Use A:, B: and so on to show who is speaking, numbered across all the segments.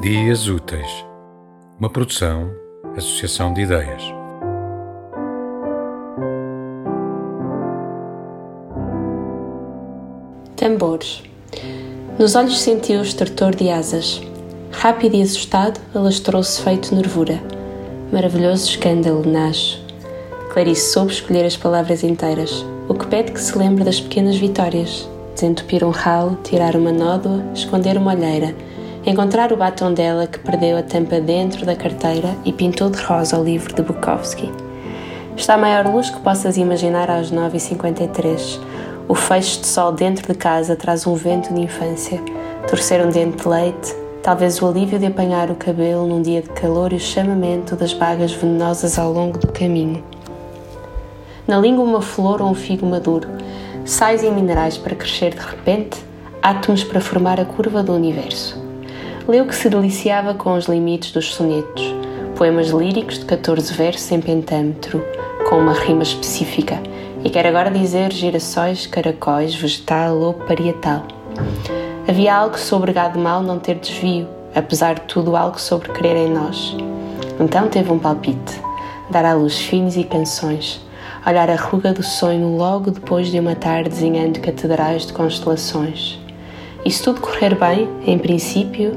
A: Dias Úteis, uma produção, associação de ideias.
B: Tambores. Nos olhos sentiu o estertor de asas. Rápido e assustado, alastrou-se feito nervura. Maravilhoso escândalo nasce. Clarice soube escolher as palavras inteiras, o que pede que se lembre das pequenas vitórias. Desentupir um ralo, tirar uma nódoa, esconder uma olheira – encontrar o batom dela que perdeu a tampa dentro da carteira e pintou de rosa o livro de Bukowski. Está a maior luz que possas imaginar às 9h53. O feixe de sol dentro de casa traz um vento de infância. Torcer um dente de leite, talvez o alívio de apanhar o cabelo num dia de calor e o chamamento das bagas venenosas ao longo do caminho. Na língua, uma flor ou um figo maduro, sais e minerais para crescer de repente, átomos para formar a curva do universo leu que se deliciava com os limites dos sonetos, poemas líricos de 14 versos em pentâmetro, com uma rima específica, e quer agora dizer girassóis, caracóis, vegetal ou parietal. Havia algo sobre gado mal não ter desvio, apesar de tudo algo sobre crer em nós. Então teve um palpite, dar à luz filhos e canções, olhar a ruga do sonho logo depois de uma tarde desenhando catedrais de constelações. E se tudo correr bem, em princípio,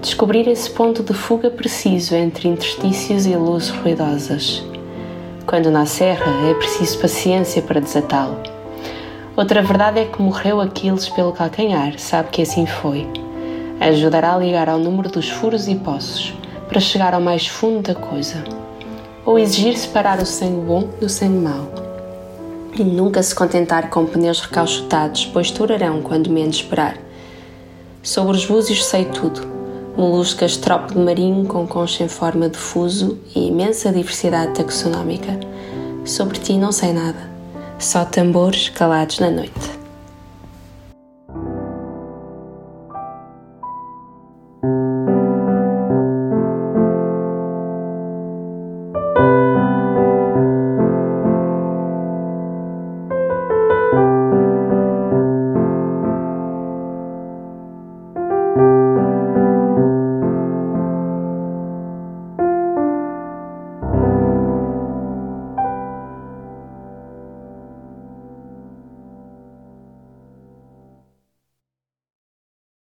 B: descobrir esse ponto de fuga preciso entre interstícios e luzes ruidosas. Quando na serra é preciso paciência para desatá-lo. Outra verdade é que morreu Aquiles pelo calcanhar, sabe que assim foi. Ajudará a ligar ao número dos furos e poços, para chegar ao mais fundo da coisa. Ou exigir separar o sangue bom do sangue mau. E nunca se contentar com pneus recalchutados, pois durarão quando menos esperar. Sobre os búzios sei tudo, moluscas tropo de marinho com concha em forma de fuso e imensa diversidade taxonómica. Sobre ti não sei nada, só tambores calados na noite.